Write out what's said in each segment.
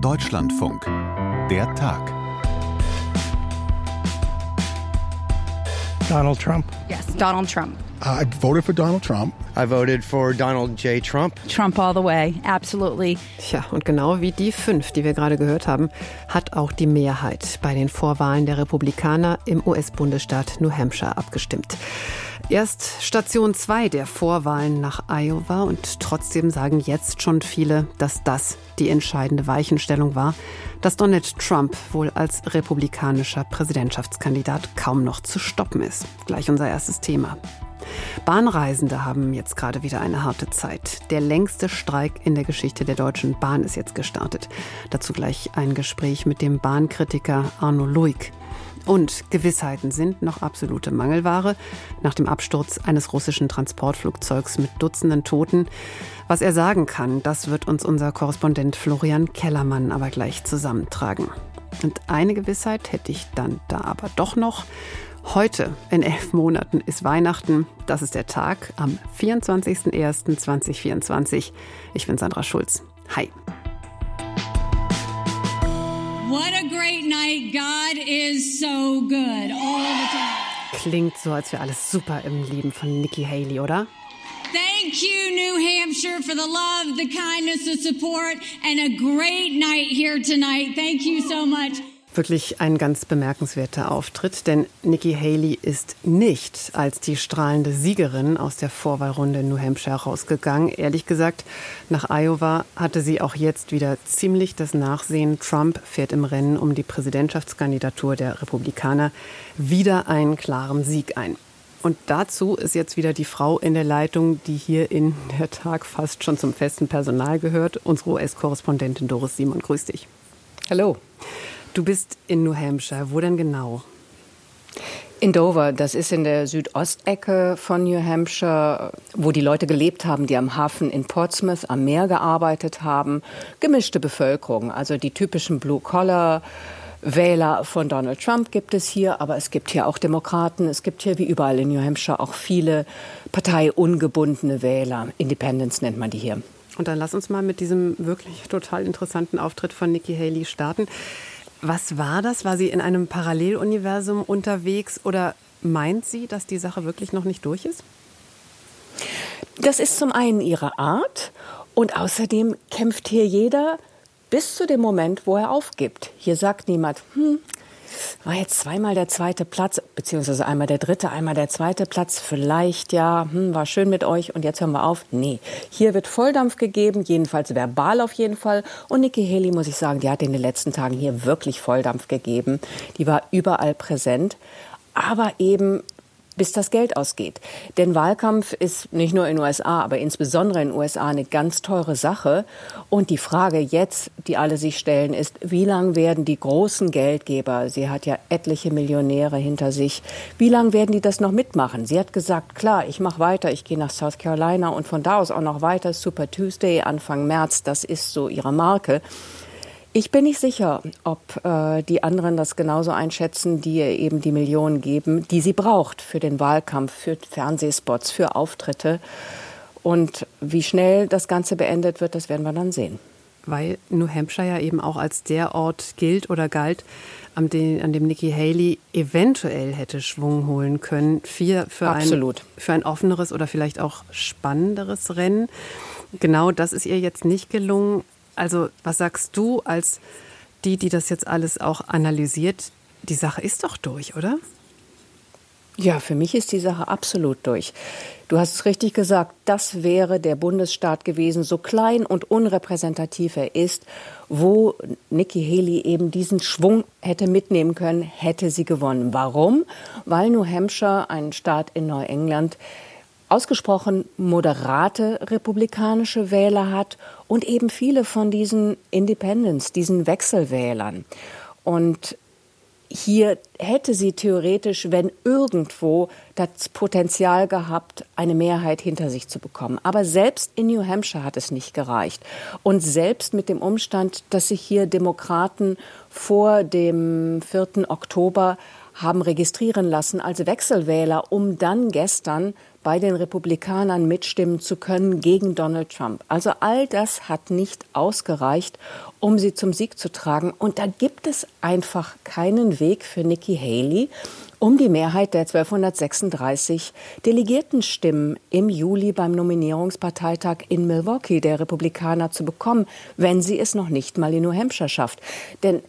Deutschlandfunk. Der Tag. Donald Trump. Yes, Donald Trump. I voted for Donald Trump. I voted for Donald J. Trump. Trump all the way, absolutely. Tja, und genau wie die fünf, die wir gerade gehört haben, hat auch die Mehrheit bei den Vorwahlen der Republikaner im US-Bundesstaat New Hampshire abgestimmt. Erst Station 2 der Vorwahlen nach Iowa und trotzdem sagen jetzt schon viele, dass das die entscheidende Weichenstellung war, dass Donald Trump wohl als republikanischer Präsidentschaftskandidat kaum noch zu stoppen ist. Gleich unser erstes Thema. Bahnreisende haben jetzt gerade wieder eine harte Zeit. Der längste Streik in der Geschichte der Deutschen Bahn ist jetzt gestartet. Dazu gleich ein Gespräch mit dem Bahnkritiker Arno Luig. Und Gewissheiten sind noch absolute Mangelware nach dem Absturz eines russischen Transportflugzeugs mit Dutzenden Toten. Was er sagen kann, das wird uns unser Korrespondent Florian Kellermann aber gleich zusammentragen. Und eine Gewissheit hätte ich dann da aber doch noch. Heute, in elf Monaten, ist Weihnachten. Das ist der Tag am 24.01.2024. Ich bin Sandra Schulz. Hi. God is so good all the time. Klingt so, als wäre alles super im Leben von Nikki Haley, oder? Thank you, New Hampshire, for the love, the kindness, the support, and a great night here tonight. Thank you so much. Wirklich ein ganz bemerkenswerter Auftritt, denn Nikki Haley ist nicht als die strahlende Siegerin aus der Vorwahlrunde in New Hampshire rausgegangen. Ehrlich gesagt, nach Iowa hatte sie auch jetzt wieder ziemlich das Nachsehen. Trump fährt im Rennen um die Präsidentschaftskandidatur der Republikaner wieder einen klaren Sieg ein. Und dazu ist jetzt wieder die Frau in der Leitung, die hier in der Tag fast schon zum festen Personal gehört, unsere US-Korrespondentin Doris Simon. Grüß dich. Hallo. Du bist in New Hampshire. Wo denn genau? In Dover, das ist in der Südostecke von New Hampshire, wo die Leute gelebt haben, die am Hafen in Portsmouth am Meer gearbeitet haben. Gemischte Bevölkerung, also die typischen Blue-Collar. Wähler von Donald Trump gibt es hier, aber es gibt hier auch Demokraten. Es gibt hier wie überall in New Hampshire auch viele parteiungebundene Wähler. Independents nennt man die hier. Und dann lass uns mal mit diesem wirklich total interessanten Auftritt von Nikki Haley starten. Was war das? War sie in einem Paralleluniversum unterwegs oder meint sie, dass die Sache wirklich noch nicht durch ist? Das ist zum einen ihre Art und außerdem kämpft hier jeder bis zu dem Moment, wo er aufgibt. Hier sagt niemand, hm, war jetzt zweimal der zweite Platz, beziehungsweise einmal der dritte, einmal der zweite Platz. Vielleicht ja, hm, war schön mit euch und jetzt hören wir auf. Nee, hier wird Volldampf gegeben, jedenfalls verbal auf jeden Fall. Und Nikki Haley, muss ich sagen, die hat in den letzten Tagen hier wirklich Volldampf gegeben. Die war überall präsent. Aber eben bis das Geld ausgeht. Denn Wahlkampf ist nicht nur in den USA, aber insbesondere in den USA eine ganz teure Sache. Und die Frage jetzt, die alle sich stellen, ist, wie lange werden die großen Geldgeber, sie hat ja etliche Millionäre hinter sich, wie lange werden die das noch mitmachen? Sie hat gesagt, klar, ich mache weiter, ich gehe nach South Carolina und von da aus auch noch weiter, Super Tuesday Anfang März, das ist so ihre Marke. Ich bin nicht sicher, ob äh, die anderen das genauso einschätzen, die ihr eben die Millionen geben, die sie braucht für den Wahlkampf, für Fernsehspots, für Auftritte. Und wie schnell das Ganze beendet wird, das werden wir dann sehen. Weil New Hampshire ja eben auch als der Ort gilt oder galt, an dem, an dem Nikki Haley eventuell hätte Schwung holen können für, für, ein, für ein offeneres oder vielleicht auch spannenderes Rennen. Genau das ist ihr jetzt nicht gelungen. Also was sagst du als die, die das jetzt alles auch analysiert? Die Sache ist doch durch, oder? Ja, für mich ist die Sache absolut durch. Du hast es richtig gesagt, das wäre der Bundesstaat gewesen, so klein und unrepräsentativ er ist, wo Nikki Haley eben diesen Schwung hätte mitnehmen können, hätte sie gewonnen. Warum? Weil New Hampshire, ein Staat in Neuengland, ausgesprochen moderate republikanische Wähler hat und eben viele von diesen Independents, diesen Wechselwählern. Und hier hätte sie theoretisch, wenn irgendwo, das Potenzial gehabt, eine Mehrheit hinter sich zu bekommen. Aber selbst in New Hampshire hat es nicht gereicht. Und selbst mit dem Umstand, dass sich hier Demokraten vor dem 4. Oktober haben registrieren lassen als Wechselwähler, um dann gestern bei den Republikanern mitstimmen zu können gegen Donald Trump. Also all das hat nicht ausgereicht, um sie zum Sieg zu tragen. Und da gibt es einfach keinen Weg für Nikki Haley, um die Mehrheit der 1236 Delegiertenstimmen im Juli beim Nominierungsparteitag in Milwaukee der Republikaner zu bekommen, wenn sie es noch nicht mal in New Hampshire schafft. Denn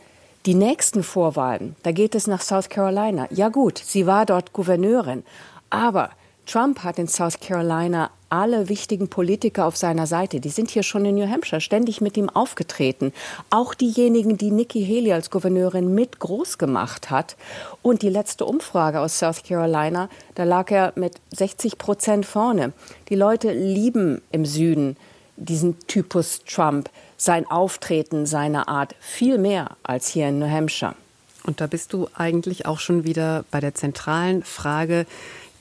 die nächsten Vorwahlen, da geht es nach South Carolina. Ja gut, sie war dort Gouverneurin, aber Trump hat in South Carolina alle wichtigen Politiker auf seiner Seite. Die sind hier schon in New Hampshire ständig mit ihm aufgetreten. Auch diejenigen, die Nikki Haley als Gouverneurin mit groß gemacht hat. Und die letzte Umfrage aus South Carolina, da lag er mit 60 Prozent vorne. Die Leute lieben im Süden diesen Typus Trump, sein Auftreten, seine Art viel mehr als hier in New Hampshire. Und da bist du eigentlich auch schon wieder bei der zentralen Frage,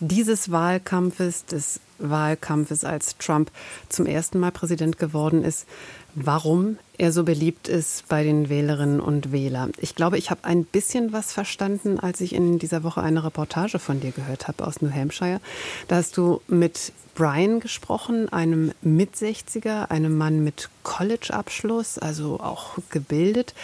dieses Wahlkampfes, des Wahlkampfes, als Trump zum ersten Mal Präsident geworden ist, warum er so beliebt ist bei den Wählerinnen und Wählern. Ich glaube, ich habe ein bisschen was verstanden, als ich in dieser Woche eine Reportage von dir gehört habe aus New Hampshire. Da hast du mit Brian gesprochen, einem Mit-60er, einem Mann mit College-Abschluss, also auch gebildet,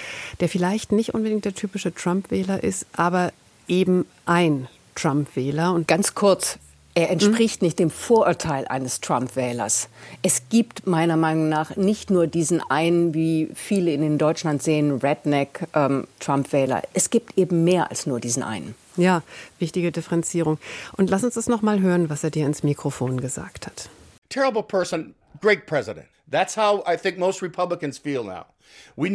der vielleicht nicht unbedingt der typische Trump-Wähler ist, aber eben ein Trump-Wähler. Und ganz kurz, er entspricht nicht dem Vorurteil eines Trump-Wählers. Es gibt meiner Meinung nach nicht nur diesen einen, wie viele in Deutschland sehen, Redneck-Trump-Wähler. Ähm, es gibt eben mehr als nur diesen einen. Ja, wichtige Differenzierung. Und lass uns das noch mal hören, was er dir ins Mikrofon gesagt hat. Terrible person, great president. That's how I think most Republicans feel now. Wir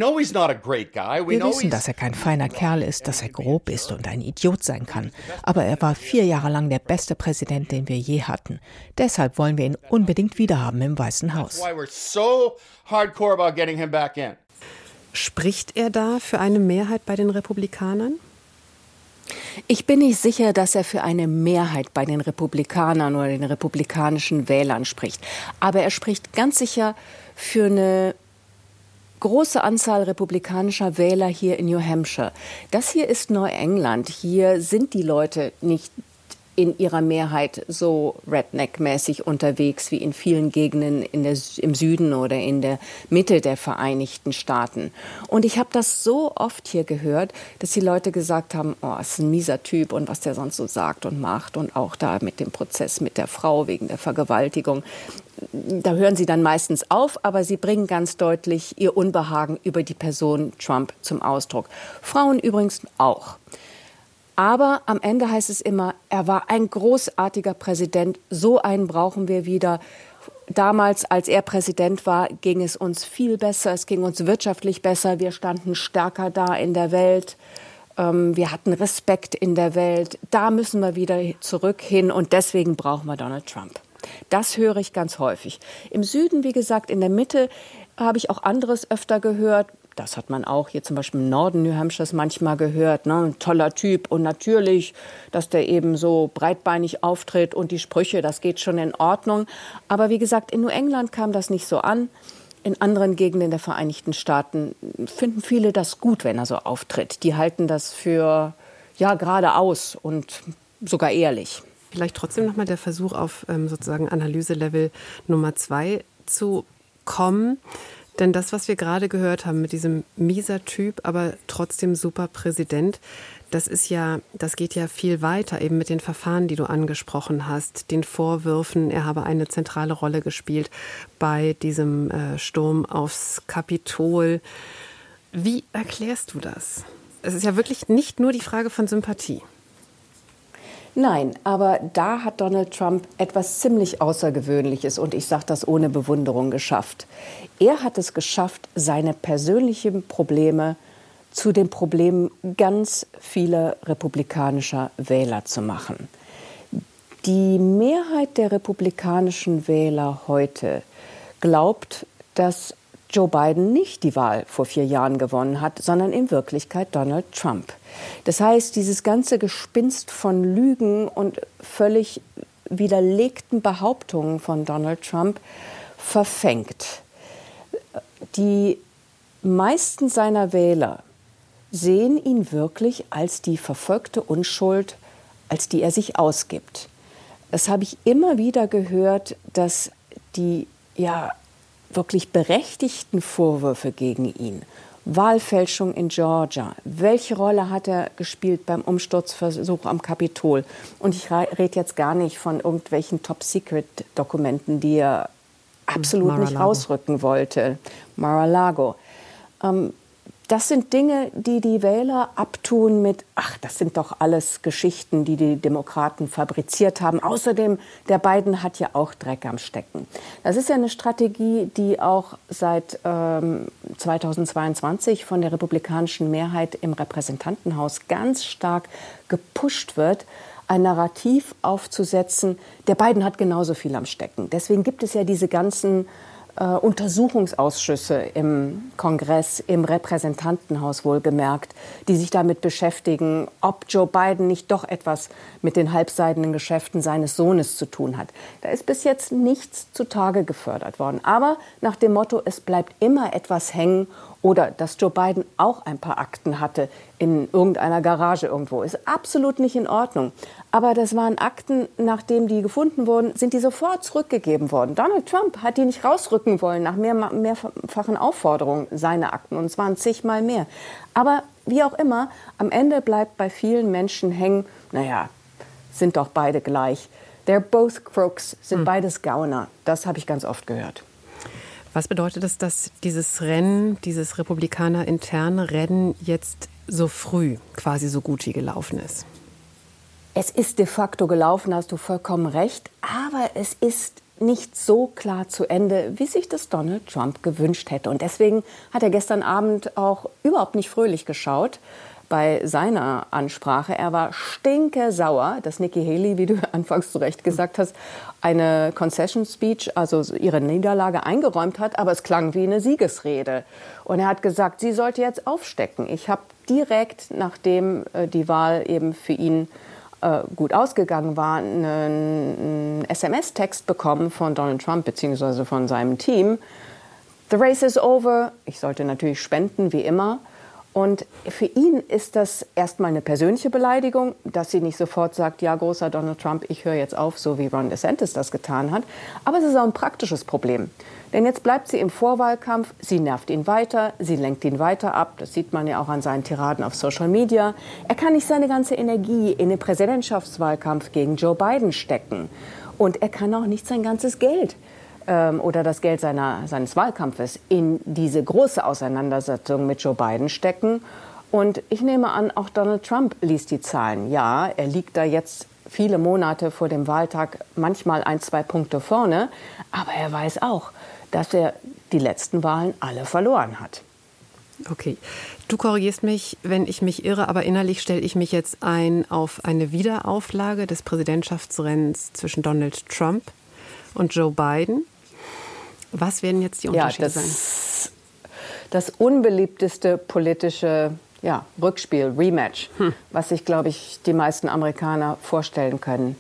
wissen, dass er kein feiner Kerl ist, dass er grob ist und ein Idiot sein kann. Aber er war vier Jahre lang der beste Präsident, den wir je hatten. Deshalb wollen wir ihn unbedingt wiederhaben im Weißen Haus. Spricht er da für eine Mehrheit bei den Republikanern? Ich bin nicht sicher, dass er für eine Mehrheit bei den Republikanern oder den republikanischen Wählern spricht. Aber er spricht ganz sicher für eine große Anzahl republikanischer Wähler hier in New Hampshire. Das hier ist Neuengland. Hier sind die Leute nicht in ihrer Mehrheit so redneck-mäßig unterwegs wie in vielen Gegenden in der, im Süden oder in der Mitte der Vereinigten Staaten. Und ich habe das so oft hier gehört, dass die Leute gesagt haben, oh, ist ein mieser Typ und was der sonst so sagt und macht und auch da mit dem Prozess mit der Frau wegen der Vergewaltigung. Da hören sie dann meistens auf, aber sie bringen ganz deutlich ihr Unbehagen über die Person Trump zum Ausdruck. Frauen übrigens auch. Aber am Ende heißt es immer, er war ein großartiger Präsident. So einen brauchen wir wieder. Damals, als er Präsident war, ging es uns viel besser. Es ging uns wirtschaftlich besser. Wir standen stärker da in der Welt. Ähm, wir hatten Respekt in der Welt. Da müssen wir wieder zurück hin. Und deswegen brauchen wir Donald Trump. Das höre ich ganz häufig. Im Süden, wie gesagt, in der Mitte habe ich auch anderes öfter gehört. Das hat man auch hier zum Beispiel im Norden New Hampshires manchmal gehört. Ne? Ein toller Typ und natürlich, dass der eben so breitbeinig auftritt und die Sprüche, das geht schon in Ordnung. Aber wie gesagt, in New England kam das nicht so an. In anderen Gegenden der Vereinigten Staaten finden viele das gut, wenn er so auftritt. Die halten das für ja geradeaus und sogar ehrlich. Vielleicht trotzdem noch mal der Versuch auf ähm, sozusagen Analyselevel Nummer zwei zu kommen. Denn das, was wir gerade gehört haben mit diesem mieser Typ, aber trotzdem super Präsident, das ist ja, das geht ja viel weiter, eben mit den Verfahren, die du angesprochen hast, den Vorwürfen, er habe eine zentrale Rolle gespielt bei diesem äh, Sturm aufs Kapitol. Wie erklärst du das? Es ist ja wirklich nicht nur die Frage von Sympathie. Nein, aber da hat Donald Trump etwas ziemlich Außergewöhnliches und ich sage das ohne Bewunderung geschafft. Er hat es geschafft, seine persönlichen Probleme zu den Problemen ganz vieler republikanischer Wähler zu machen. Die Mehrheit der republikanischen Wähler heute glaubt, dass Joe Biden nicht die Wahl vor vier Jahren gewonnen hat, sondern in Wirklichkeit Donald Trump. Das heißt, dieses ganze Gespinst von Lügen und völlig widerlegten Behauptungen von Donald Trump verfängt. Die meisten seiner Wähler sehen ihn wirklich als die verfolgte Unschuld, als die er sich ausgibt. Das habe ich immer wieder gehört, dass die ja wirklich berechtigten Vorwürfe gegen ihn, Wahlfälschung in Georgia, welche Rolle hat er gespielt beim Umsturzversuch am Kapitol? Und ich rede jetzt gar nicht von irgendwelchen Top-Secret-Dokumenten, die er absolut nicht rausrücken wollte. Mar-a-Lago. Ähm, das sind Dinge, die die Wähler abtun mit, ach, das sind doch alles Geschichten, die die Demokraten fabriziert haben. Außerdem, der Biden hat ja auch Dreck am Stecken. Das ist ja eine Strategie, die auch seit ähm, 2022 von der republikanischen Mehrheit im Repräsentantenhaus ganz stark gepusht wird ein Narrativ aufzusetzen, der Biden hat genauso viel am Stecken. Deswegen gibt es ja diese ganzen äh, Untersuchungsausschüsse im Kongress, im Repräsentantenhaus wohlgemerkt, die sich damit beschäftigen, ob Joe Biden nicht doch etwas mit den halbseidenen Geschäften seines Sohnes zu tun hat. Da ist bis jetzt nichts zutage gefördert worden. Aber nach dem Motto, es bleibt immer etwas hängen oder dass Joe Biden auch ein paar Akten hatte in irgendeiner Garage irgendwo, ist absolut nicht in Ordnung. Aber das waren Akten, nachdem die gefunden wurden, sind die sofort zurückgegeben worden. Donald Trump hat die nicht rausrücken wollen nach mehr, mehrfachen Aufforderungen, seine Akten. Und es waren zigmal mehr. Aber wie auch immer, am Ende bleibt bei vielen Menschen hängen, naja, sind doch beide gleich. They're both crooks, sind hm. beides Gauner. Das habe ich ganz oft gehört. Was bedeutet es, dass dieses Rennen, dieses Republikaner-interne Rennen jetzt so früh quasi so gut wie gelaufen ist? Es ist de facto gelaufen, hast du vollkommen recht, aber es ist nicht so klar zu Ende, wie sich das Donald Trump gewünscht hätte. Und deswegen hat er gestern Abend auch überhaupt nicht fröhlich geschaut bei seiner Ansprache. Er war stinkesauer, dass Nikki Haley, wie du anfangs zu Recht gesagt hast, eine Concession Speech, also ihre Niederlage eingeräumt hat, aber es klang wie eine Siegesrede. Und er hat gesagt, sie sollte jetzt aufstecken. Ich habe direkt, nachdem äh, die Wahl eben für ihn äh, gut ausgegangen war, einen, SMS-Text bekommen von Donald Trump bzw. von seinem Team. The race is over. Ich sollte natürlich spenden, wie immer. Und für ihn ist das erstmal eine persönliche Beleidigung, dass sie nicht sofort sagt, ja, großer Donald Trump, ich höre jetzt auf, so wie Ron DeSantis das getan hat. Aber es ist auch ein praktisches Problem. Denn jetzt bleibt sie im Vorwahlkampf, sie nervt ihn weiter, sie lenkt ihn weiter ab. Das sieht man ja auch an seinen Tiraden auf Social Media. Er kann nicht seine ganze Energie in den Präsidentschaftswahlkampf gegen Joe Biden stecken. Und er kann auch nicht sein ganzes Geld ähm, oder das Geld seiner, seines Wahlkampfes in diese große Auseinandersetzung mit Joe Biden stecken. Und ich nehme an, auch Donald Trump liest die Zahlen. Ja, er liegt da jetzt viele Monate vor dem Wahltag manchmal ein, zwei Punkte vorne. Aber er weiß auch, dass er die letzten Wahlen alle verloren hat. Okay. Du korrigierst mich, wenn ich mich irre, aber innerlich stelle ich mich jetzt ein auf eine Wiederauflage des Präsidentschaftsrennens zwischen Donald Trump und Joe Biden. Was werden jetzt die Unterschiede ja, das, sein? Das unbeliebteste politische ja, Rückspiel, Rematch, hm. was sich, glaube ich, die meisten Amerikaner vorstellen können.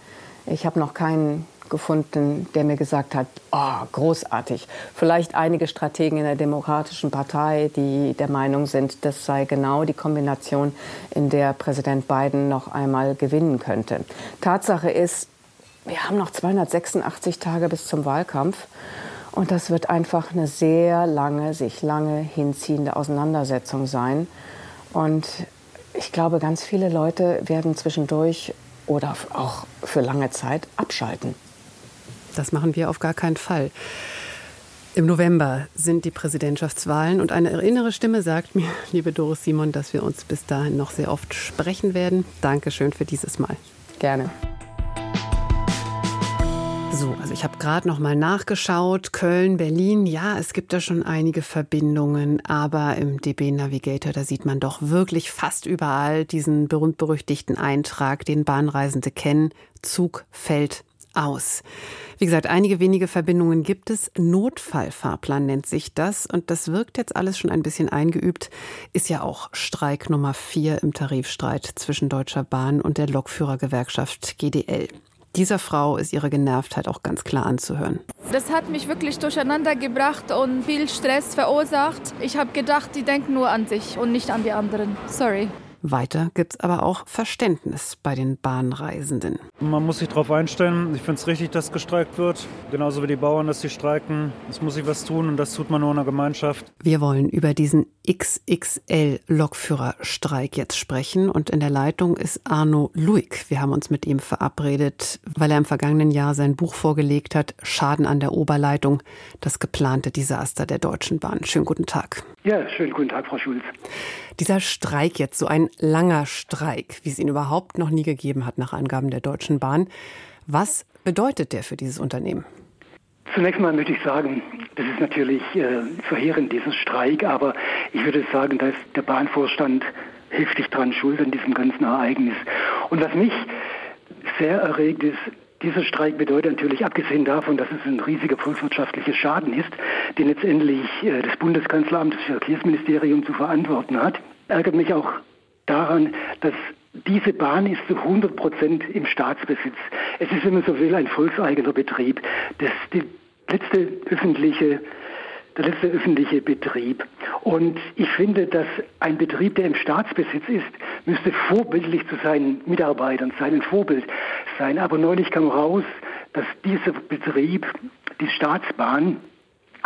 Ich habe noch keinen gefunden, der mir gesagt hat, oh, großartig. Vielleicht einige Strategen in der Demokratischen Partei, die der Meinung sind, das sei genau die Kombination, in der Präsident Biden noch einmal gewinnen könnte. Tatsache ist, wir haben noch 286 Tage bis zum Wahlkampf. Und das wird einfach eine sehr lange, sich lange hinziehende Auseinandersetzung sein. Und ich glaube, ganz viele Leute werden zwischendurch oder auch für lange Zeit abschalten. Das machen wir auf gar keinen Fall. Im November sind die Präsidentschaftswahlen und eine innere Stimme sagt mir, liebe Doris Simon, dass wir uns bis dahin noch sehr oft sprechen werden. Dankeschön für dieses Mal. Gerne. So, also ich habe gerade noch mal nachgeschaut. Köln, Berlin, ja, es gibt da schon einige Verbindungen, aber im DB Navigator, da sieht man doch wirklich fast überall diesen berühmt-berüchtigten Eintrag, den Bahnreisende kennen. Zug fällt aus. Wie gesagt, einige wenige Verbindungen gibt es. Notfallfahrplan nennt sich das. Und das wirkt jetzt alles schon ein bisschen eingeübt. Ist ja auch Streik Nummer vier im Tarifstreit zwischen Deutscher Bahn und der Lokführergewerkschaft GDL. Dieser Frau ist ihre Genervtheit auch ganz klar anzuhören. Das hat mich wirklich durcheinander gebracht und viel Stress verursacht. Ich habe gedacht, die denken nur an sich und nicht an die anderen. Sorry. Weiter gibt es aber auch Verständnis bei den Bahnreisenden. Man muss sich darauf einstellen. Ich finde es richtig, dass gestreikt wird. Genauso wie die Bauern, dass sie streiken. Es muss sich was tun und das tut man nur in der Gemeinschaft. Wir wollen über diesen XXL-Lokführerstreik jetzt sprechen. Und in der Leitung ist Arno Luig. Wir haben uns mit ihm verabredet, weil er im vergangenen Jahr sein Buch vorgelegt hat, Schaden an der Oberleitung, das geplante Desaster der Deutschen Bahn. Schönen guten Tag. Ja, schönen guten Tag, Frau Schulz. Dieser Streik jetzt, so ein langer Streik, wie es ihn überhaupt noch nie gegeben hat nach Angaben der Deutschen Bahn. Was bedeutet der für dieses Unternehmen? Zunächst mal möchte ich sagen, das ist natürlich äh, verheerend, dieser Streik, aber ich würde sagen, da ist der Bahnvorstand heftig dran schuld an diesem ganzen Ereignis. Und was mich sehr erregt ist, dieser Streik bedeutet natürlich, abgesehen davon, dass es ein riesiger volkswirtschaftlicher Schaden ist, den letztendlich äh, das Bundeskanzleramt, das Verkehrsministerium zu verantworten hat, ärgert mich auch daran, dass diese Bahn ist zu 100 Prozent im Staatsbesitz. Es ist, wenn man so will, ein volkseigener Betrieb. Das ist die letzte öffentliche der letzte öffentliche Betrieb. Und ich finde, dass ein Betrieb, der im Staatsbesitz ist, müsste vorbildlich zu seinen Mitarbeitern sein, ein Vorbild sein. Aber neulich kam raus, dass dieser Betrieb, die Staatsbahn,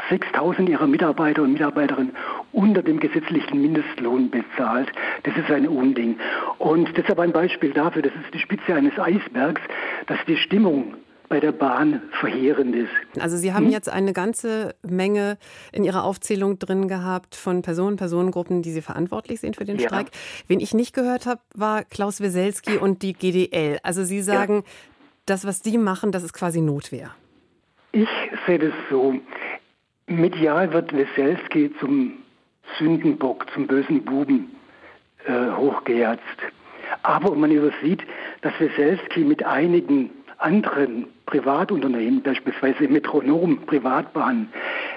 6000 ihrer Mitarbeiter und Mitarbeiterinnen unter dem gesetzlichen Mindestlohn bezahlt. Das ist ein Unding. Und deshalb ein Beispiel dafür, das ist die Spitze eines Eisbergs, dass die Stimmung bei der Bahn verheerend ist. Also Sie haben hm? jetzt eine ganze Menge in Ihrer Aufzählung drin gehabt von Personen, Personengruppen, die Sie verantwortlich sind für den ja. Streik. Wen ich nicht gehört habe, war Klaus Weselski und die GDL. Also Sie sagen, ja. das, was die machen, das ist quasi Notwehr. Ich sehe das so. Medial wird Weselski zum Sündenbock, zum bösen Buben äh, hochgejatzt. Aber man übersieht, dass Weselski mit einigen anderen Privatunternehmen, beispielsweise Metronom, Privatbahnen,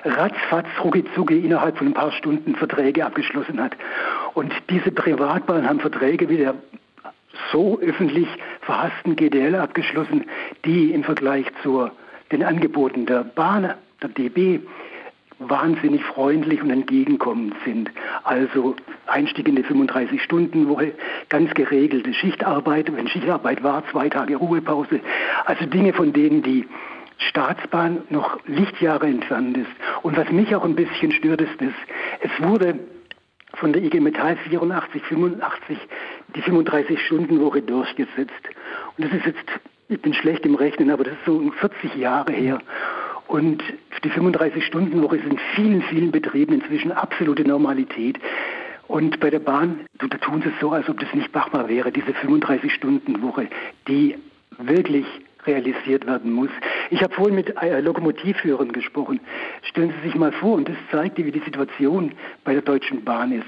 ratzfatz, ruckizucki innerhalb von ein paar Stunden Verträge abgeschlossen hat. Und diese Privatbahnen haben Verträge wie der so öffentlich verhassten GDL abgeschlossen, die im Vergleich zu den Angeboten der Bahn, der DB, wahnsinnig freundlich und entgegenkommend sind. Also Einstieg in die 35-Stunden-Woche, ganz geregelte Schichtarbeit, wenn Schichtarbeit war, zwei Tage Ruhepause. Also Dinge, von denen die Staatsbahn noch Lichtjahre entfernt ist. Und was mich auch ein bisschen stört, ist, dass es wurde von der IG Metall 84, 85 die 35-Stunden-Woche durchgesetzt. Und das ist jetzt, ich bin schlecht im Rechnen, aber das ist so 40 Jahre her. Und die 35-Stunden-Woche ist in vielen, vielen Betrieben inzwischen absolute Normalität. Und bei der Bahn, tun sie es so, als ob das nicht machbar wäre, diese 35-Stunden-Woche, die wirklich realisiert werden muss. Ich habe vorhin mit äh, Lokomotivführern gesprochen. Stellen Sie sich mal vor, und das zeigt, wie die Situation bei der Deutschen Bahn ist.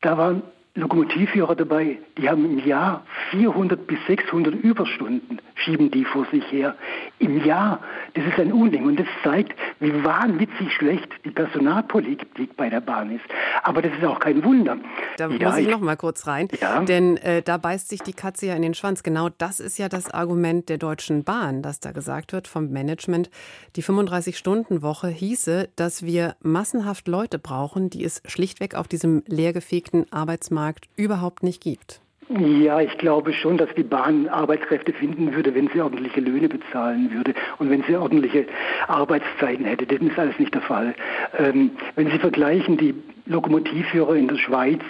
Da waren Lokomotivführer dabei, die haben im Jahr 400 bis 600 Überstunden, schieben die vor sich her. Im Jahr, das ist ein Unding und das zeigt, wie wahnwitzig schlecht die Personalpolitik bei der Bahn ist. Aber das ist auch kein Wunder. Da ja, muss ich noch mal kurz rein, ja. denn äh, da beißt sich die Katze ja in den Schwanz. Genau das ist ja das Argument der Deutschen Bahn, dass da gesagt wird vom Management, die 35-Stunden-Woche hieße, dass wir massenhaft Leute brauchen, die es schlichtweg auf diesem leergefegten Arbeitsmarkt Arbeitsmarkt überhaupt nicht gibt? Ja, ich glaube schon, dass die Bahn Arbeitskräfte finden würde, wenn sie ordentliche Löhne bezahlen würde und wenn sie ordentliche Arbeitszeiten hätte. Das ist alles nicht der Fall. Ähm, wenn Sie vergleichen, die Lokomotivführer in der Schweiz,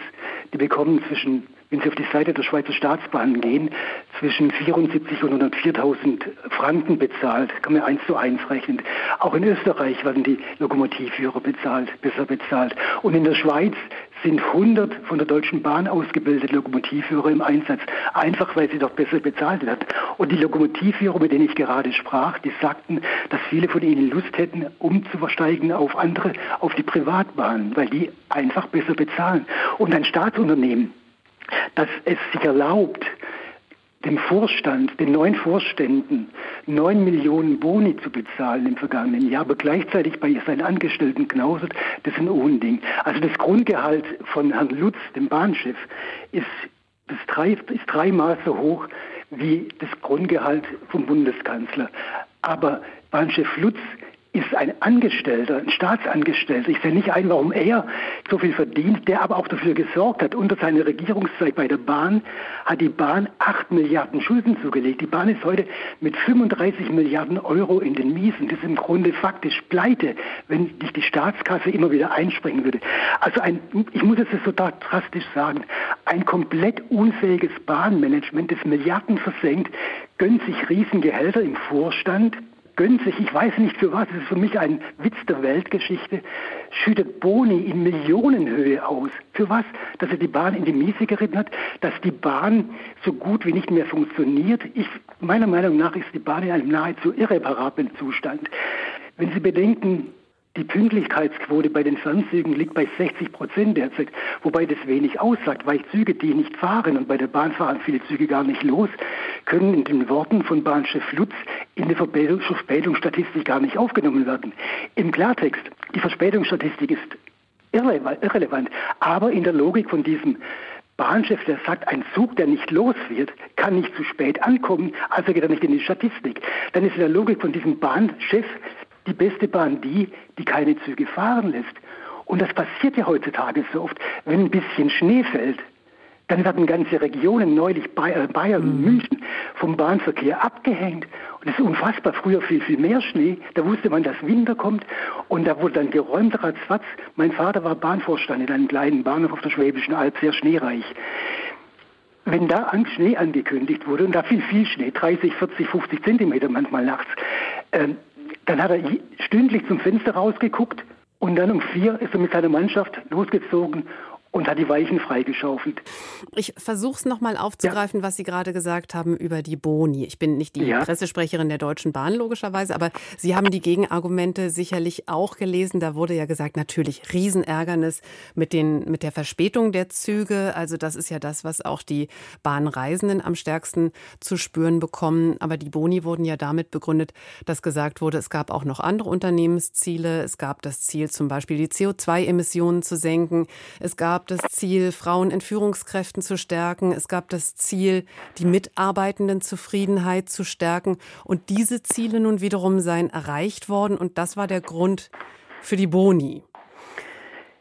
die bekommen zwischen wenn Sie auf die Seite der Schweizer Staatsbahn gehen, zwischen 74 und 104.000 Franken bezahlt, kann man eins zu eins rechnen. Auch in Österreich werden die Lokomotivführer bezahlt, besser bezahlt. Und in der Schweiz sind 100 von der Deutschen Bahn ausgebildete Lokomotivführer im Einsatz, einfach weil sie dort besser bezahlt werden. Und die Lokomotivführer, mit denen ich gerade sprach, die sagten, dass viele von ihnen Lust hätten, umzuversteigen auf andere, auf die Privatbahn, weil die einfach besser bezahlen. Und ein Staatsunternehmen, dass es sich erlaubt, dem Vorstand, den neuen Vorständen, neun Millionen Boni zu bezahlen im vergangenen Jahr, aber gleichzeitig bei seinen Angestellten knausert, das ist ein Unding. Also das Grundgehalt von Herrn Lutz, dem Bahnchef, ist, ist, drei, dreimal so hoch wie das Grundgehalt vom Bundeskanzler. Aber Bahnchef Lutz ist ein Angestellter, ein Staatsangestellter. Ich sehe nicht ein, warum er so viel verdient, der aber auch dafür gesorgt hat. Unter seiner Regierungszeit bei der Bahn hat die Bahn 8 Milliarden Schulden zugelegt. Die Bahn ist heute mit 35 Milliarden Euro in den Miesen. Das ist im Grunde faktisch pleite, wenn nicht die Staatskasse immer wieder einspringen würde. Also ein, ich muss es so drastisch sagen, ein komplett unfähiges Bahnmanagement, das Milliarden versenkt, gönnt sich Riesengehälter im Vorstand, gönnt sich, ich weiß nicht für was, es ist für mich ein Witz der Weltgeschichte, schüttet Boni in Millionenhöhe aus. Für was? Dass er die Bahn in die Miese geritten hat, dass die Bahn so gut wie nicht mehr funktioniert. Ich, meiner Meinung nach ist die Bahn in einem nahezu irreparablen Zustand. Wenn Sie bedenken, die Pünktlichkeitsquote bei den Fernzügen liegt bei 60 Prozent derzeit, wobei das wenig aussagt, weil Züge, die nicht fahren und bei der Bahn fahren viele Züge gar nicht los, können in den Worten von Bahnchef Lutz in der Verspätungsstatistik gar nicht aufgenommen werden. Im Klartext, die Verspätungsstatistik ist irrelevant, aber in der Logik von diesem Bahnchef, der sagt, ein Zug, der nicht losfährt, kann nicht zu spät ankommen, also geht er nicht in die Statistik. Dann ist in der Logik von diesem Bahnchef die beste Bahn die, die keine Züge fahren lässt. Und das passiert ja heutzutage so oft, wenn ein bisschen Schnee fällt. Dann werden ganze Regionen, neulich äh, Bayern und mhm. München, vom Bahnverkehr abgehängt. Und das ist unfassbar. Früher viel, viel mehr Schnee. Da wusste man, dass Winter kommt. Und da wurde dann geräumt, ratzfatz. Mein Vater war Bahnvorstand in einem kleinen Bahnhof auf der Schwäbischen Alb, sehr schneereich. Wenn da Schnee angekündigt wurde, und da fiel viel Schnee, 30, 40, 50 Zentimeter manchmal nachts, ähm, dann hat er stündlich zum Fenster rausgeguckt und dann um vier ist er mit seiner Mannschaft losgezogen und hat die Weichen freigeschaufelt. Ich versuche es nochmal aufzugreifen, ja. was Sie gerade gesagt haben über die Boni. Ich bin nicht die ja. Pressesprecherin der Deutschen Bahn, logischerweise, aber Sie haben die Gegenargumente sicherlich auch gelesen. Da wurde ja gesagt, natürlich Riesenärgernis mit, den, mit der Verspätung der Züge. Also das ist ja das, was auch die Bahnreisenden am stärksten zu spüren bekommen. Aber die Boni wurden ja damit begründet, dass gesagt wurde, es gab auch noch andere Unternehmensziele. Es gab das Ziel, zum Beispiel die CO2-Emissionen zu senken. Es gab das Ziel, Frauen in Führungskräften zu stärken. Es gab das Ziel, die Mitarbeitendenzufriedenheit zu stärken. Und diese Ziele nun wiederum seien erreicht worden. Und das war der Grund für die Boni.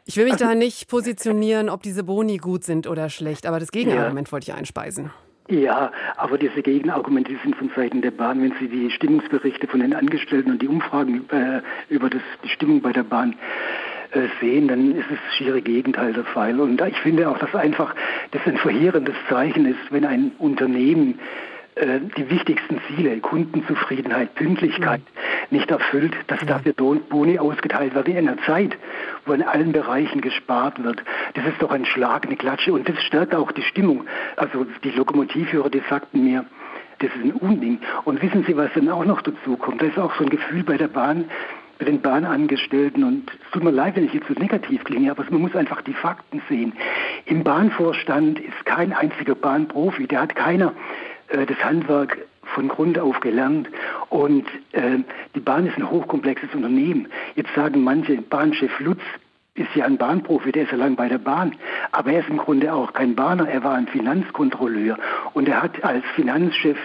Ich will mich da nicht positionieren, ob diese Boni gut sind oder schlecht, aber das Gegenargument ja. wollte ich einspeisen. Ja, aber diese Gegenargumente sind von Seiten der Bahn, wenn Sie die Stimmungsberichte von den Angestellten und die Umfragen äh, über das, die Stimmung bei der Bahn sehen, dann ist es schiere Gegenteil der Fall. Und ich finde auch, dass einfach das ein verheerendes Zeichen ist, wenn ein Unternehmen äh, die wichtigsten Ziele, Kundenzufriedenheit, Pünktlichkeit, mhm. nicht erfüllt, dass dafür Boni ausgeteilt wird in einer Zeit, wo in allen Bereichen gespart wird. Das ist doch ein Schlag, eine Klatsche und das stärkt auch die Stimmung. Also die Lokomotivführer, die sagten mir, das ist ein Unding. Und wissen Sie, was dann auch noch dazu kommt? Da ist auch so ein Gefühl bei der Bahn, bei den Bahnangestellten und es tut mir leid, wenn ich jetzt so negativ klinge, aber man muss einfach die Fakten sehen. Im Bahnvorstand ist kein einziger Bahnprofi, der hat keiner äh, das Handwerk von Grund auf gelernt und äh, die Bahn ist ein hochkomplexes Unternehmen. Jetzt sagen manche, Bahnchef Lutz ist ja ein Bahnprofi, der ist ja lang bei der Bahn, aber er ist im Grunde auch kein Bahner, er war ein Finanzkontrolleur und er hat als Finanzchef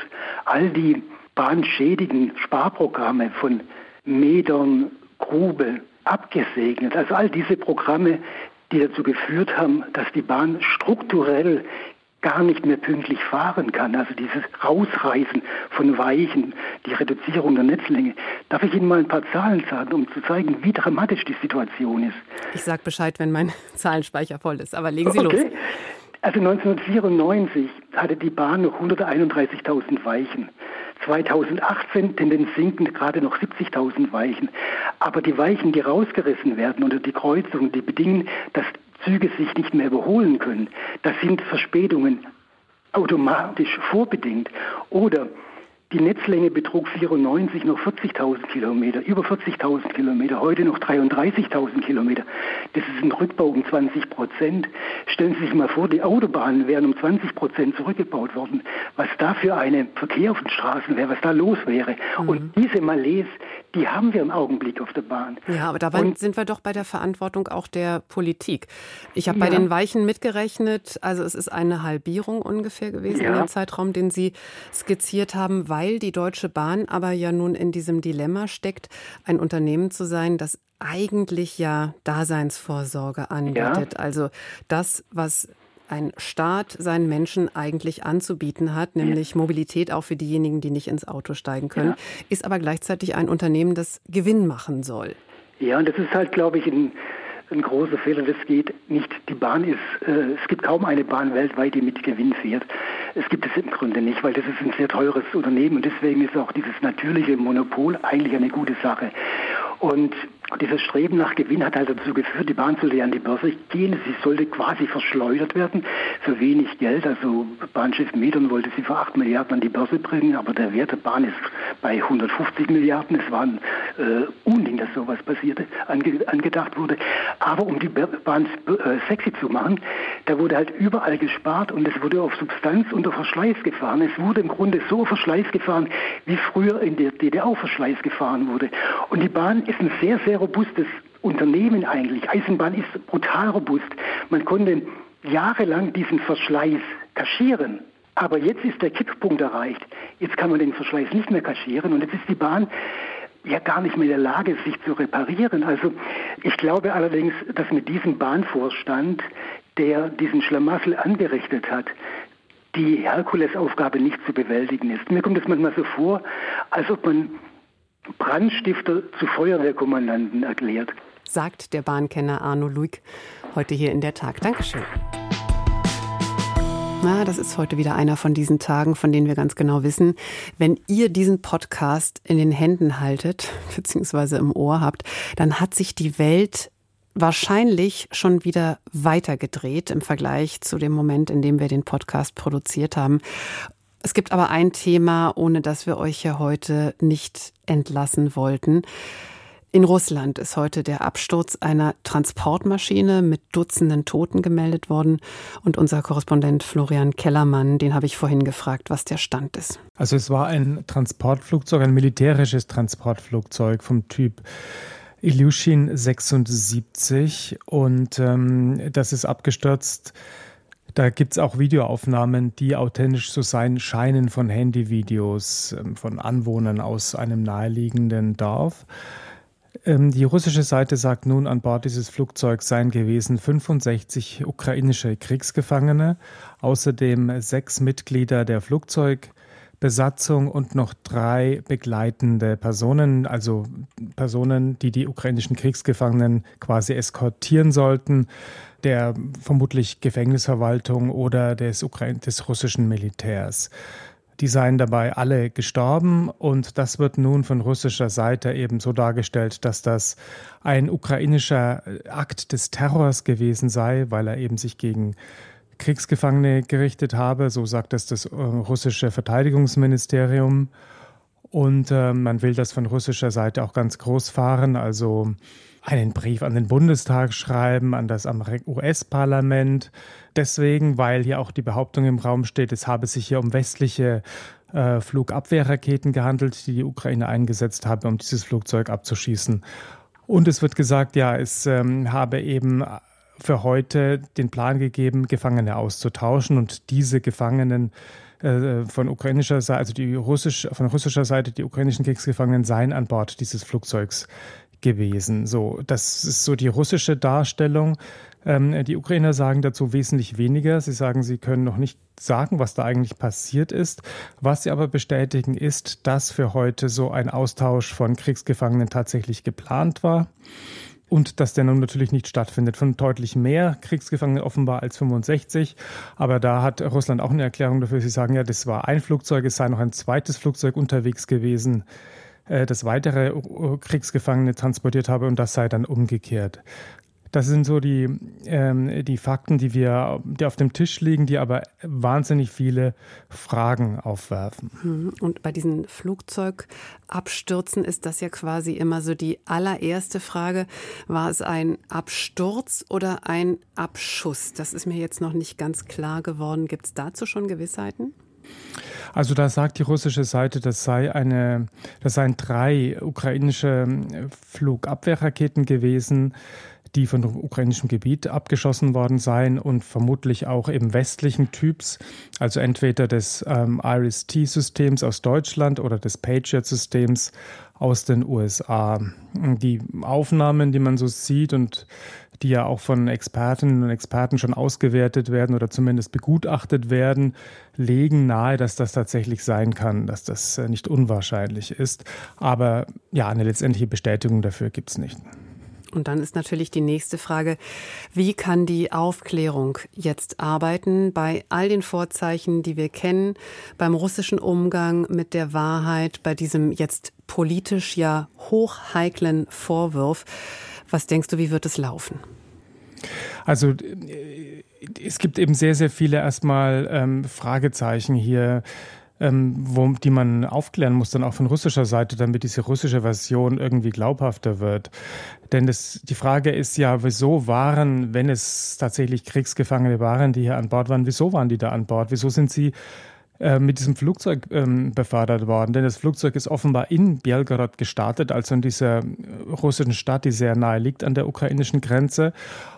all die bahnschädigen Sparprogramme von Medern, Grube abgesegnet. Also all diese Programme, die dazu geführt haben, dass die Bahn strukturell gar nicht mehr pünktlich fahren kann. Also dieses Rausreißen von Weichen, die Reduzierung der Netzlänge. Darf ich Ihnen mal ein paar Zahlen sagen, um zu zeigen, wie dramatisch die Situation ist? Ich sage Bescheid, wenn mein Zahlenspeicher voll ist, aber legen Sie okay. los. Also 1994 hatte die Bahn noch 131.000 Weichen. 2018 Tendenz sinkend gerade noch 70.000 Weichen. Aber die Weichen, die rausgerissen werden oder die Kreuzungen, die bedingen, dass Züge sich nicht mehr überholen können. Das sind Verspätungen automatisch vorbedingt. Oder Die Netzlänge betrug 94 noch 40.000 Kilometer, über 40.000 Kilometer, heute noch 33.000 Kilometer. Das ist ein Rückbau um 20 Prozent. Stellen Sie sich mal vor, die Autobahnen wären um 20 Prozent zurückgebaut worden. Was da für ein Verkehr auf den Straßen wäre, was da los wäre. Mhm. Und diese Malaise, die haben wir im Augenblick auf der Bahn. Ja, aber dabei Und, sind wir doch bei der Verantwortung auch der Politik. Ich habe ja. bei den Weichen mitgerechnet, also es ist eine Halbierung ungefähr gewesen ja. in dem Zeitraum, den Sie skizziert haben, weil die Deutsche Bahn aber ja nun in diesem Dilemma steckt, ein Unternehmen zu sein, das eigentlich ja Daseinsvorsorge anbietet. Ja. Also das, was ein Staat seinen Menschen eigentlich anzubieten hat, nämlich. Mobilität auch für diejenigen, die nicht ins Auto steigen können, ja. ist aber gleichzeitig ein Unternehmen, das Gewinn machen soll. Ja, und das ist halt, glaube ich, ein, ein großer Fehler. Das geht nicht. Die Bahn ist, äh, es gibt kaum eine Bahn weltweit, die mit Gewinn fährt. Es gibt es im Grunde nicht, weil das ist ein sehr teures Unternehmen und deswegen ist auch dieses natürliche Monopol eigentlich eine gute Sache. Und dieses Streben nach Gewinn hat halt dazu geführt, die Bahn sollte an die Börse gehen. Sie sollte quasi verschleudert werden für wenig Geld. Also Bahnchef Medern wollte sie für 8 Milliarden an die Börse bringen, aber der Wert der Bahn ist bei 150 Milliarden. Es war ein äh, Unding, dass sowas passierte, ange angedacht wurde. Aber um die Bahn äh, sexy zu machen, da wurde halt überall gespart und es wurde auf Substanz unter Verschleiß gefahren. Es wurde im Grunde so Verschleiß gefahren, wie früher in der DDR Verschleiß gefahren wurde. Und die Bahn ist ein sehr, sehr robustes Unternehmen eigentlich. Eisenbahn ist brutal robust. Man konnte jahrelang diesen Verschleiß kaschieren. Aber jetzt ist der Kipppunkt erreicht. Jetzt kann man den Verschleiß nicht mehr kaschieren und jetzt ist die Bahn ja gar nicht mehr in der Lage, sich zu reparieren. Also ich glaube allerdings, dass mit diesem Bahnvorstand, der diesen Schlamassel angerichtet hat, die Herkulesaufgabe nicht zu bewältigen ist. Mir kommt es manchmal so vor, als ob man Brandstifter zu Feuerwehrkommandanten erklärt. Sagt der Bahnkenner Arno Luig heute hier in der Tag. Dankeschön. Na, das ist heute wieder einer von diesen Tagen, von denen wir ganz genau wissen, wenn ihr diesen Podcast in den Händen haltet, beziehungsweise im Ohr habt, dann hat sich die Welt wahrscheinlich schon wieder weitergedreht im Vergleich zu dem Moment, in dem wir den Podcast produziert haben. Es gibt aber ein Thema, ohne das wir euch ja heute nicht entlassen wollten. In Russland ist heute der Absturz einer Transportmaschine mit Dutzenden Toten gemeldet worden. Und unser Korrespondent Florian Kellermann, den habe ich vorhin gefragt, was der Stand ist. Also es war ein Transportflugzeug, ein militärisches Transportflugzeug vom Typ Ilyushin 76 und ähm, das ist abgestürzt da gibt es auch Videoaufnahmen, die authentisch zu sein scheinen von Handyvideos ähm, von Anwohnern aus einem naheliegenden Dorf. Ähm, die russische Seite sagt nun, an Bord dieses Flugzeugs seien gewesen 65 ukrainische Kriegsgefangene, außerdem sechs Mitglieder der Flugzeugbesatzung und noch drei begleitende Personen, also Personen, die die ukrainischen Kriegsgefangenen quasi eskortieren sollten der vermutlich Gefängnisverwaltung oder des, Ukraine, des russischen Militärs. Die seien dabei alle gestorben und das wird nun von russischer Seite eben so dargestellt, dass das ein ukrainischer Akt des Terrors gewesen sei, weil er eben sich gegen Kriegsgefangene gerichtet habe, so sagt es das äh, russische Verteidigungsministerium. Und äh, man will das von russischer Seite auch ganz groß fahren, also einen Brief an den Bundestag schreiben, an das US-Parlament. Deswegen, weil hier auch die Behauptung im Raum steht, es habe sich hier um westliche äh, Flugabwehrraketen gehandelt, die die Ukraine eingesetzt habe, um dieses Flugzeug abzuschießen. Und es wird gesagt, ja, es ähm, habe eben für heute den Plan gegeben, Gefangene auszutauschen und diese Gefangenen äh, von ukrainischer Seite, also die russisch, von russischer Seite, die ukrainischen Kriegsgefangenen seien an Bord dieses Flugzeugs gewesen. So, das ist so die russische Darstellung. Ähm, die Ukrainer sagen dazu wesentlich weniger. Sie sagen, sie können noch nicht sagen, was da eigentlich passiert ist. Was sie aber bestätigen, ist, dass für heute so ein Austausch von Kriegsgefangenen tatsächlich geplant war. Und dass der nun natürlich nicht stattfindet. Von deutlich mehr Kriegsgefangenen offenbar als 65. Aber da hat Russland auch eine Erklärung dafür. Sie sagen ja, das war ein Flugzeug, es sei noch ein zweites Flugzeug unterwegs gewesen äh, das weitere Kriegsgefangene transportiert habe und das sei dann umgekehrt. Das sind so die, ähm, die Fakten, die wir, die auf dem Tisch liegen, die aber wahnsinnig viele Fragen aufwerfen. Mhm. Und bei diesen Flugzeugabstürzen ist das ja quasi immer so die allererste Frage. War es ein Absturz oder ein Abschuss? Das ist mir jetzt noch nicht ganz klar geworden. Gibt es dazu schon Gewissheiten? Also da sagt die russische Seite, das sei eine, das seien drei ukrainische Flugabwehrraketen gewesen, die von ukrainischem Gebiet abgeschossen worden seien und vermutlich auch eben westlichen Typs, also entweder des ähm, Iris-T-Systems aus Deutschland oder des Patriot-Systems aus den USA. Die Aufnahmen, die man so sieht und die ja auch von Expertinnen und Experten schon ausgewertet werden oder zumindest begutachtet werden, legen nahe, dass das tatsächlich sein kann, dass das äh, nicht unwahrscheinlich ist. Aber ja, eine letztendliche Bestätigung dafür gibt es nicht. Und dann ist natürlich die nächste Frage, wie kann die Aufklärung jetzt arbeiten bei all den Vorzeichen, die wir kennen, beim russischen Umgang mit der Wahrheit, bei diesem jetzt politisch ja hochheiklen Vorwurf. Was denkst du, wie wird es laufen? Also äh, es gibt eben sehr, sehr viele erstmal ähm, Fragezeichen hier ähm, wo, die man aufklären muss, dann auch von russischer Seite, damit diese russische Version irgendwie glaubhafter wird. Denn das, die Frage ist ja, wieso waren, wenn es tatsächlich Kriegsgefangene waren, die hier an Bord waren, wieso waren die da an Bord? Wieso sind sie äh, mit diesem Flugzeug ähm, befördert worden. Denn das Flugzeug ist offenbar in Belgorod gestartet, also in dieser russischen Stadt, die sehr nahe liegt an der ukrainischen Grenze.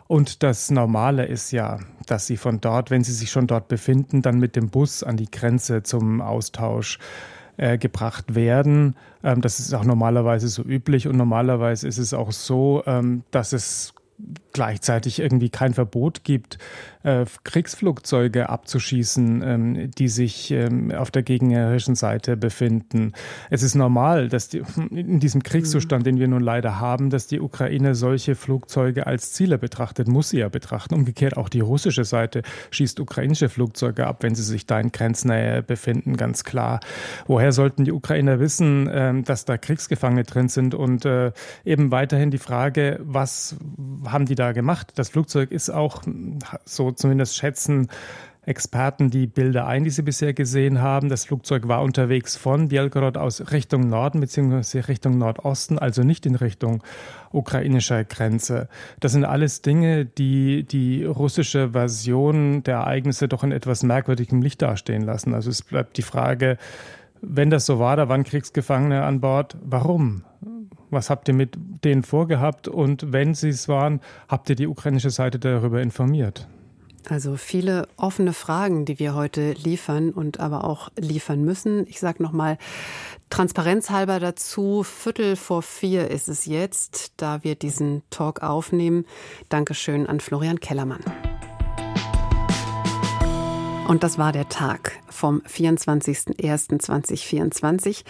Und das Normale ist ja, dass sie von dort, wenn sie sich schon dort befinden, dann mit dem Bus an die Grenze zum Austausch äh, gebracht werden. Ähm, das ist auch normalerweise so üblich und normalerweise ist es auch so, ähm, dass es gleichzeitig irgendwie kein Verbot gibt, äh, Kriegsflugzeuge abzuschießen, ähm, die sich ähm, auf der gegnerischen Seite befinden. Es ist normal, dass die, in diesem Kriegszustand, den wir nun leider haben, dass die Ukraine solche Flugzeuge als Ziele betrachtet, muss sie ja betrachten. Umgekehrt auch die russische Seite schießt ukrainische Flugzeuge ab, wenn sie sich da in Grenznähe befinden, ganz klar. Woher sollten die Ukrainer wissen, äh, dass da Kriegsgefangene drin sind? Und äh, eben weiterhin die Frage, was haben die da gemacht? Das Flugzeug ist auch, so zumindest schätzen Experten die Bilder ein, die sie bisher gesehen haben. Das Flugzeug war unterwegs von Belgorod aus Richtung Norden bzw. Richtung Nordosten, also nicht in Richtung ukrainischer Grenze. Das sind alles Dinge, die die russische Version der Ereignisse doch in etwas merkwürdigem Licht dastehen lassen. Also es bleibt die Frage, wenn das so war, da waren Kriegsgefangene an Bord, warum? Was habt ihr mit denen vorgehabt? Und wenn sie es waren, habt ihr die ukrainische Seite darüber informiert? Also viele offene Fragen, die wir heute liefern und aber auch liefern müssen. Ich sage nochmal transparenzhalber dazu, Viertel vor vier ist es jetzt, da wir diesen Talk aufnehmen. Dankeschön an Florian Kellermann. Und das war der Tag vom 24.01.2024.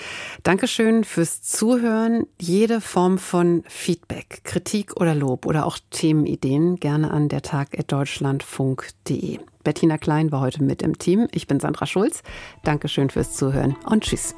Dankeschön fürs Zuhören. Jede Form von Feedback, Kritik oder Lob oder auch Themenideen gerne an der Tag.deutschlandfunk.de. Bettina Klein war heute mit im Team. Ich bin Sandra Schulz. Dankeschön fürs Zuhören und tschüss.